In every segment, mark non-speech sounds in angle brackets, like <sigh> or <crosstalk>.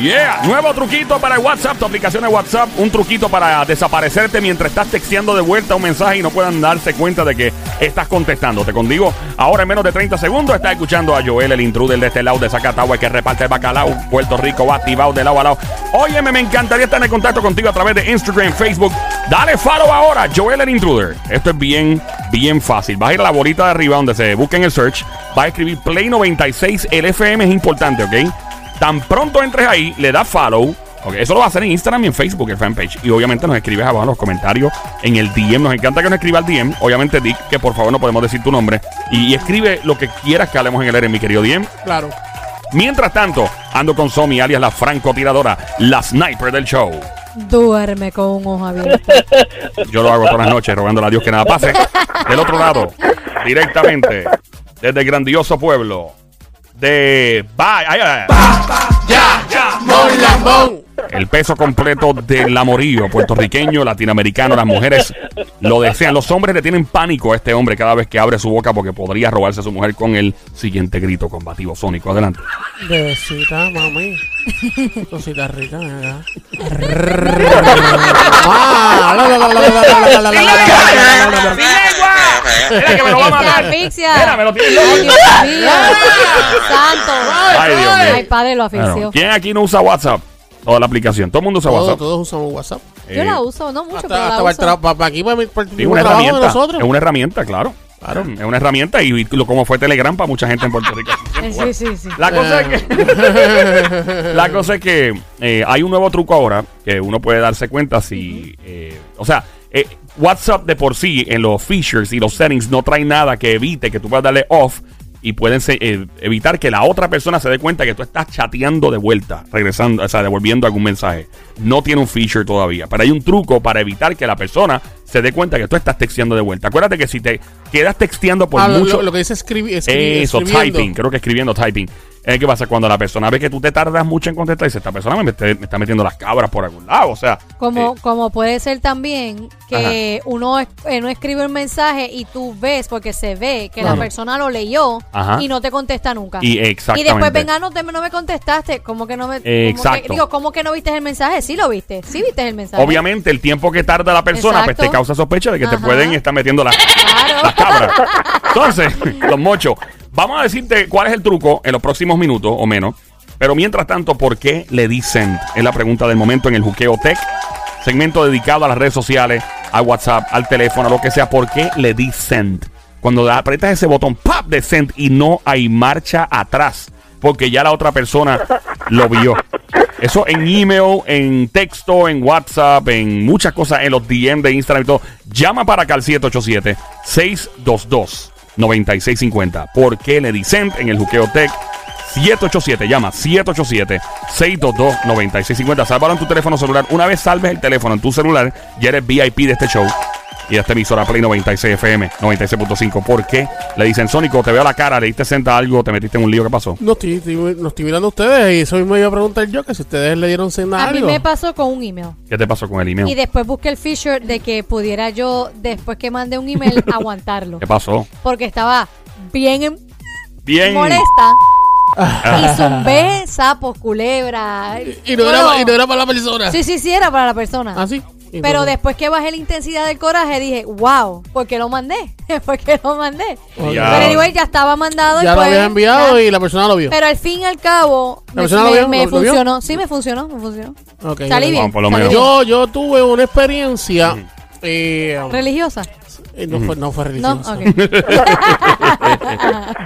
Yeah, nuevo truquito para el WhatsApp, tu aplicación de WhatsApp, un truquito para desaparecerte mientras estás texteando de vuelta un mensaje y no puedan darse cuenta de que estás contestando. Te condigo, ahora en menos de 30 segundos estás escuchando a Joel, el intruder de este lado de Zacatagua que reparte el bacalao. Puerto Rico va activado de lado a lado. Óyeme, me encantaría estar en contacto contigo a través de Instagram, Facebook. Dale follow ahora, Joel, el intruder. Esto es bien, bien fácil. Vas a ir a la bolita de arriba donde se busca en el search. Vas a escribir Play 96, el FM es importante, ¿ok? Tan pronto entres ahí, le das follow. ok, Eso lo va a hacer en Instagram y en Facebook, el fanpage. Y obviamente nos escribes abajo en los comentarios, en el DM. Nos encanta que nos escriba al DM. Obviamente, Dick, que por favor no podemos decir tu nombre. Y, y escribe lo que quieras que hablemos en el aire, mi querido DM. Claro. Mientras tanto, ando con Somi, alias la francotiradora, la sniper del show. Duerme con un ojo abierto. <laughs> Yo lo hago todas las noches, rogándole a Dios que nada pase. Del otro lado, directamente, desde el grandioso pueblo de... Bye, ay, ay, ay. Mon Lambón. El peso completo del amorío puertorriqueño, latinoamericano, las mujeres lo desean. Los hombres le tienen pánico a este hombre cada vez que abre su boca porque podría robarse a su mujer con el siguiente grito combativo sónico. Adelante. Besita, mami. Cosita rica, lo va a matar. Mira, lo tiene. Santo. Ay, Dios mío. Ay, padre, lo ¿Quién aquí no usa WhatsApp? Toda la aplicación. Todo el mundo usa Todos, WhatsApp. todos usamos WhatsApp. Yo Eh, la uso, no mucho, Hasta, pero hasta la para, el uso. tra- para aquí, para, mi- para el Sí, mismo una trabajo de herramienta. nosotros. Es una herramienta, claro. Claro, es una herramienta y, y lo, como fue Telegram para mucha gente en Puerto Rico. <laughs> Eh, Sí, sí, sí. La cosa es que, <laughs> la cosa es que eh, hay un nuevo truco ahora que uno puede darse cuenta si, eh, o sea, eh, WhatsApp de por sí en los features y los settings no trae nada que evite que tú puedas darle off y pueden se- eh, evitar que la otra persona se dé cuenta que tú estás chateando de vuelta, regresando, o sea, devolviendo algún mensaje. No tiene un feature todavía, pero hay un truco para evitar que la persona se dé cuenta que tú estás texteando de vuelta. Acuérdate que si te quedas texteando por Ah, mucho lo, lo que dice escribir. eso, typing, creo que escribiendo typing. Eh, ¿Qué pasa? Cuando la persona ve que tú te tardas mucho en contestar, dice, esta persona me, está metiendo las cabras por algún lado. O sea, Como, eh, como puede ser también que uno, es- eh, no escribe un mensaje y tú ves, porque se ve que la persona lo leyó Ajá. y no te contesta nunca. y Y después, venga, no, te- no me contestaste. ¿Cómo que no me.? Que- exacto. digo, ¿cómo que no viste el mensaje? Sí lo viste. Sí viste el mensaje. Obviamente, el tiempo que tarda la persona, pues te causa sospecha de que te pueden estar metiendo las. Las cabras. Entonces, los mochos, vamos a decirte cuál es el truco en los próximos minutos o menos. Pero mientras tanto, ¿por qué le dicen? Es la pregunta del momento en el Juqueo Tech. Segmento dedicado a las redes sociales, a WhatsApp, al teléfono, a lo que sea. ¿Por qué le dicen? Cuando aprietas ese botón, ¡pap! de send y no hay marcha atrás. Porque ya la otra persona lo vio. Eso en email, en texto, en WhatsApp, en muchas cosas, en los DM de Instagram y todo. Llama para acá al 787-622-9650. ¿Por le dicen en el Juqueo Tech? 787, llama 787-622-9650. Sálvalo en tu teléfono celular. Una vez salves el teléfono en tu celular, ya eres VIP de este show y esta emisora Play 96 FM 96.5. ¿Por qué? Le dicen, Sónico, te veo la cara, le diste senta a algo, te metiste en un lío, ¿qué pasó? No estoy, estoy, no estoy mirando a ustedes y eso mismo iba a preguntar yo, que si ustedes le dieron cena A mí algo. me pasó con un email. ¿Qué te pasó con el email? Y después busqué el feature de que pudiera yo, después que mandé un email, <laughs> aguantarlo. ¿Qué pasó? Porque estaba bien em- Bien. molesta. y zumbé <laughs> sapos, culebra. y, no Bueno, era, y no era para la persona. Sí, sí, sí, era para la persona. ¿Ah, sí? Y Pero después que bajé la intensidad del coraje, dije, wow, ¿por qué lo mandé? <laughs> ¿Por qué lo mandé? Pero anyway, ya estaba mandado. y Ya lo pues, había enviado ya. y la persona lo vio. Pero al fin y al cabo, ¿La me, persona lo vio? me ¿Lo- lo vio? funcionó. Sí, me funcionó, me funcionó. Ok, Salí bien. Bueno, por lo salí. Yo, yo tuve una experiencia. eh, ¿Religiosa? eh, no, fue, no fue No, religiosa. ok.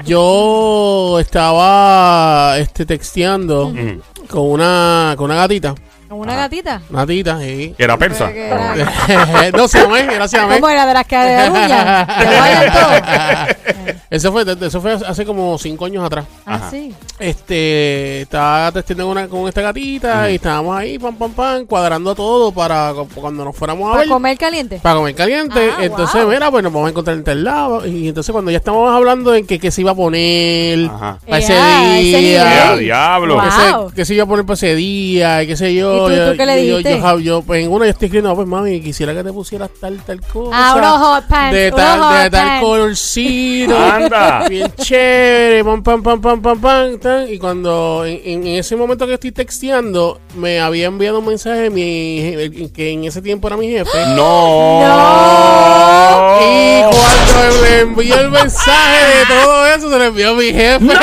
<laughs> Yo estaba este, texteando con una con una gatita. ¿Con una gatita? Una gatita, sí. ¿Era persa? Era- <laughs> no, se llamé, gracias a mí. ¿Cómo era? ¿De las que de uñas? Que <laughs> vayan todos. <laughs> Eso fue, eso fue hace como cinco años atrás. Ah, Ajá. sí. Este, estaba texteando con, una- con esta gatita y estábamos ahí, pam, pam, pam, cuadrando todo para cu- cuando nos fuéramos a ¿Para ver. comer caliente? Para comer caliente. Ah, entonces, wow. mira, pues nos vamos a encontrar en tal lado. Y entonces, cuando ya estábamos hablando en que, que se iba a poner Ajá. para ese ah, día. nivel. ¡Ya, diablo! Wow. Que, se, que se iba a poner para ese día, y qué sé yo. tú- yo, tú qué le yo- dijiste? Yo, yo, yo- pues en una yo estoy escribiendo, pues mami, quisiera que te pusieras tal, tal cosa. Ah, unos hot pants, De tal, de tal colorcito. Anda. Bien chévere, pam, pam, pam, pam, pam, pam, tan. Y cuando, en, en ese momento que estoy texteando, me había enviado un mensaje mi, que en ese tiempo era mi jefe. <gasps> No. Y cuando le envió el mensaje de todo eso, se lo envió a mi jefe. ¡No!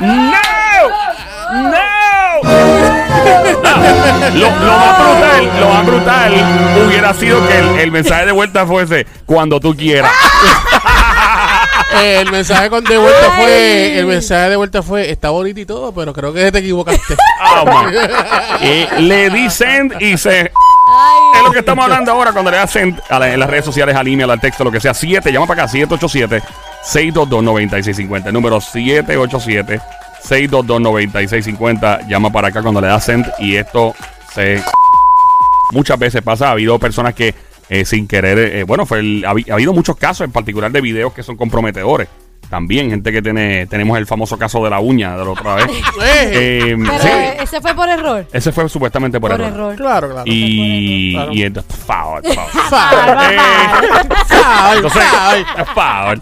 <laughs> ¡No! Lo, lo más brutal, lo más brutal hubiera sido que el, el mensaje de vuelta fuese cuando tú quieras. <laughs> Eh, el mensaje con de vuelta fue, el mensaje de vuelta fue, está bonito y todo, pero creo que te equivocaste. <laughs> Oh. Y le di send y se Es lo que estamos hablando ahora cuando le das send a la- en las redes sociales, al email, al texto, lo que sea. 7, llama para acá, 787-622-9650. El número 787-622-9650. Llama para acá cuando le das send y esto se... Muchas veces pasa, ha habido personas que eh, sin querer, eh, bueno, fue el- ha, habi- ha habido muchos casos en particular de videos que son comprometedores. También gente que tiene, tenemos el famoso caso de la uña de la otra vez. <laughs> Eh, Pero sí, ese fue por error. ese fue supuestamente por, Por error. error. Claro, claro. Y, Claro. y entonces, favor, favor. <laughs> Fa- fa- <laughs> entonces, favor.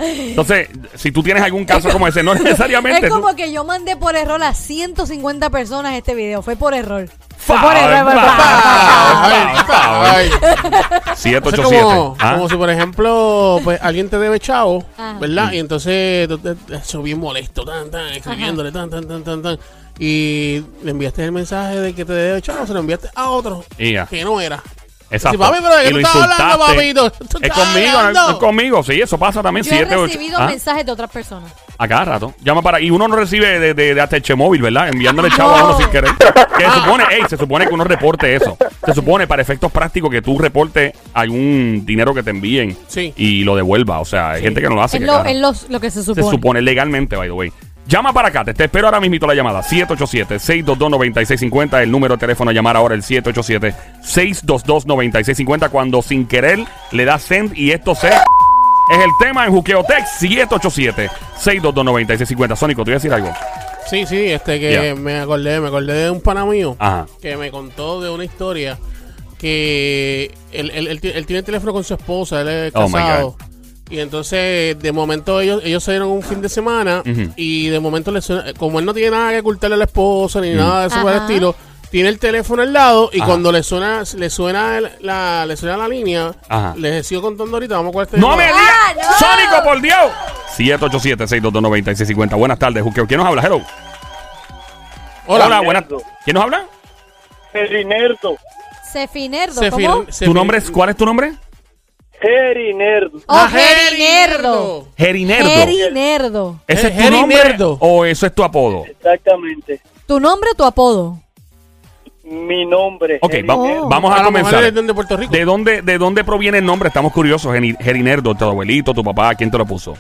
Si tú tienes algún caso como ese, no necesariamente. Es tú- como que yo mandé por error a 150 personas este video. Fue por error. Fue Fa- por error. fue por fa- error. fa- Ay, fa- Eso es 787. como, ¿ah? como si, por ejemplo, pues alguien te debe chavo, Ajá. ¿verdad? Y entonces, tú te- te- eso bien molesto, tan, tan, escribiéndole, tan, tan, tan, tan, tan. Y le enviaste el mensaje de que te debe chavo, se lo enviaste a otro Y ya. que no era. Exacto. Sí, papi, pero ¿de qué Y tú lo estás hablando, papito? ¿Tú Es estás conmigo, no es- hablando? no es conmigo. Sí, eso pasa también. Yo he 7, 8. recibido mensajes de otras personas. A cada rato. Llama para. Y uno no recibe de, de, de ATH móvil, ¿verdad? Enviándole chavo a uno No. sin querer. <laughs> Que se supone, ey, se supone que uno reporte eso. Se supone para efectos prácticos que tú reportes algún dinero que te envíen Sí. y lo devuelva. O sea, hay gente que no lo hace. Es que lo, carajo. es los- lo que se Se supone. supone legalmente, by the way. Llama para acá, te, te espero ahora mismo la llamada. 787-622-9650. El número de teléfono a llamar ahora el 787-622-9650. Cuando sin querer le das send y esto se. Es el tema en Juqueotex 787-622-9650. Sónico, te voy a decir algo. Sí, sí, este que me acordé, me acordé de un pana mío Ajá. que me contó de una historia que él, él- él ti- él tiene el teléfono con su esposa, él es Oh, my casado. y entonces, de momento, ellos, ellos se dieron un fin de semana Ujú. y de momento, le suena- como él no tiene nada que ocultarle a la esposa ni nada de eso por el Ajá. estilo, tiene el teléfono al lado y Ajá. cuando le suena le suena el- la, le suena la línea, Ajá. les sigo contando ahorita, vamos a cuál ¡No me digas! ¡Ah, no! ¡Sónico, por Dios! 787-622-9650. Buenas tardes, Juqueo. ¿Quién nos habla? Hello. Hola, buenas. ¿Quién nos habla? Gerinerdo, Cefinerdo, ¿Tu nombre es, ¿Cuál es tu nombre? Gerinerdo. Oh, Ah, Gerinerdo. Gerinerdo. Gerinerdo. ¿Ese es tu nombre o eso es tu apodo? Exactamente. ¿Tu nombre o tu apodo? Mi nombre. Ok, va- Oh. vamos a, a lo mejor comenzar. él es de Puerto Rico. ¿De dónde, ¿De dónde proviene el nombre? Estamos curiosos. Geni- Gerinerdo, tu abuelito, tu papá, ¿quién te lo puso?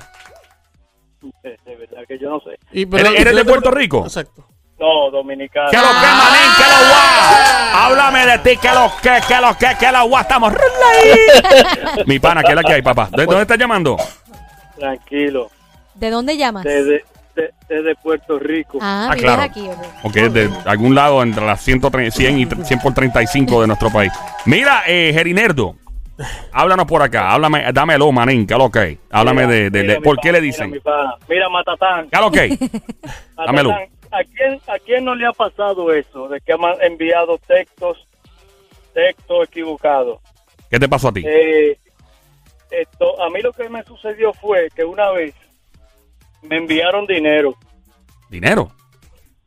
De, de verdad que yo no sé. Y, ¿Eres- eres de Puerto Rico? Exacto. No, dominicano. ¿Qué lo que, manín? ¿Qué lo guau? Háblame de ti, ¿qué lo que, qué lo que, qué lo guau? Estamos ahí. <laughs> Mi pana, ¿qué es la que hay, papá? ¿De dónde estás llamando? Tranquilo. ¿De dónde llamas? Desde, de- desde Puerto Rico. Ah, Ah, claro. aquí. ok. Ok, de algún lado entre las 130, 100 y 100 por 35 de nuestro país. Mira, eh, Gerinerdo, háblanos por acá. Háblame, dámelo, manín, ¿qué lo que? hay? Háblame Mira, de, de- mira, de- mi ¿por qué le Mira, dicen? Mira, Matatán. ¿Qué lo que? hay? <laughs> Dámelo. ¿A quién, ¿A quién no le ha pasado eso? De que han enviado textos, textos equivocados. ¿Qué te pasó a ti? Eh, esto, a mí lo que me sucedió fue que una vez me enviaron dinero. ¿Dinero?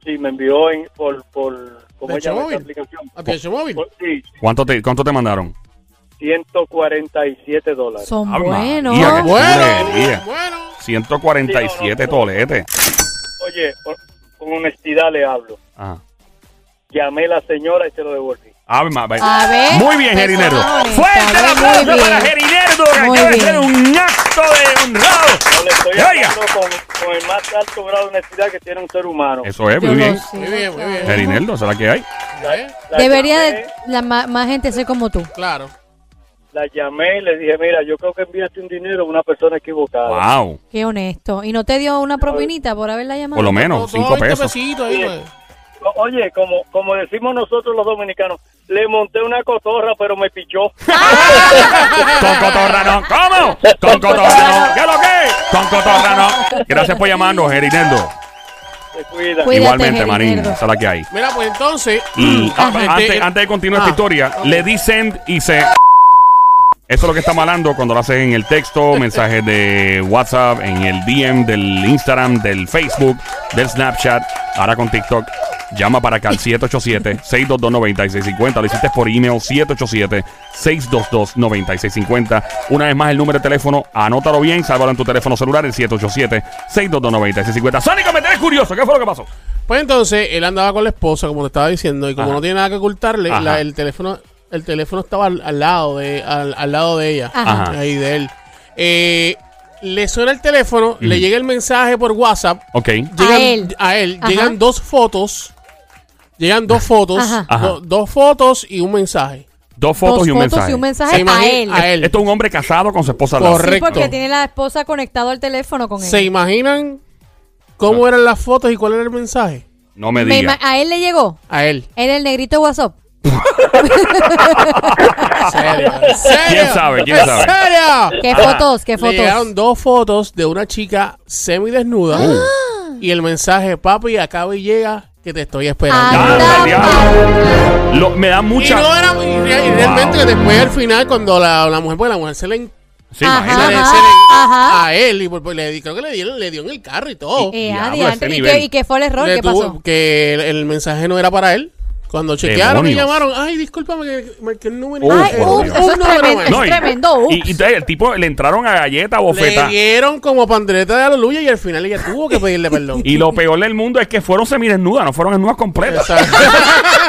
Sí, me envió en, por, por ¿cómo ¿De se llama esta aplicación? ¿A Móvil? Por- sí, ¿Cuánto te, cuánto te mandaron? 147 dólares. Son buenos. Qué Bueno, bueno. 147 Sí, no, no. toletes. Oye, por- con honestidad le hablo. Ajá. Llamé a la señora y se lo devolví. Ave María. A ver. Muy bien, honesta, Fuerte muy aplauso para Gerinerdo, que acaba de ser un de honrado. No le estoy Oiga. hablando con, con el más alto grado de honestidad que tiene un ser humano. Eso es, Yo muy bien. sé, Muy bien, muy bien. Gerineldo, ¿será que hay? ¿Eh? La Debería llamé, de la ma- más gente ser como tú. Claro. La llamé y le dije, mira, yo creo que enviaste un dinero a una persona equivocada. Wow. Qué honesto. ¿Y no te dio una propinita por haberla llamado? Por lo menos, Todo- 5 todo 20 pesos. ahí, pues. oye, como, como decimos nosotros los dominicanos, le monté una cotorra, pero me pichó. <laughs> Con cotorra no. ¿Cómo? Con cotorra no. ¿Qué lo que? Con cotorra no. Gracias por llamarnos, Gerineldo. Se cuida. Cuídate, Igualmente, Marín. Esa es la que hay. Mira, pues entonces. Y ah, Este, antes, antes de continuar esta ah, historia, ok. le dicen y se. Eso es lo que está malando cuando lo haces en el texto, <laughs> mensajes de WhatsApp, en el DM del Instagram, del Facebook, del Snapchat, ahora con TikTok. Llama para acá al <laughs> 787-622-9650. Lo hiciste por email 787-622-9650. Una vez más el número de teléfono, anótalo bien, sálvalo en tu teléfono celular, el 787-622-9650. Sónico, me tenés curioso, ¿qué fue lo que pasó? Pues entonces él andaba con la esposa, como te estaba diciendo, y como Ajá. no tiene nada que ocultarle, Ajá. la- el teléfono el teléfono estaba al, al lado de al, al lado de ella, Ajá. ahí de él. Eh, le suena el teléfono, le llega el mensaje por WhatsApp, Ok. llegan, él. a él, Ajá. llegan dos fotos, llegan dos fotos, Ajá. Ajá. do- dos fotos y un mensaje. Dos fotos Dos y un fotos mensaje. y un mensaje Se a imagina- él. a él. Esto es un hombre casado con su esposa. Correcto. Sí, porque tiene la esposa conectado al teléfono con él. ¿Se imaginan cómo eran las fotos y cuál era el mensaje? No me digas. a él le llegó. A él. Era el negrito de WhatsApp. ¿En serio? ¿En serio? ¿Quién sabe? ¿Quién ¿En sabe? serio? ¿Qué fotos? ¿Qué Le fotos? llegaron dos fotos de una chica semidesnuda Uh. y el mensaje, papi, acaba y llega que te estoy esperando. Anda, diablo. Lo- me da Y mucha. no era y re- y realmente Wow. después al final cuando la, la mujer, pues la mujer se le, Sí, Ajá. se imagínate. le- Ajá, se le- ajá. a él y pues, pues, le di- creo que le dieron le dio en el carro y todo. Eh, Diablo, adiante. ese ¿Y, nivel. qué, ¿Y qué fue el error? Le ¿Qué tuvo- pasó? que el, el mensaje no era para él. Cuando chequearon y Demonios. llamaron, ay, discúlpame que, que el número Ay, Dios. eso es un número tremendo. No, y- tremendo. Y, y entonces el tipo le entraron a galleta Le bofeta. dieron como pandereta de aleluya y al final ella tuvo que pedirle perdón. Y lo peor del mundo es que fueron semidesnudas, no fueron desnudas completas. Exacto. <laughs>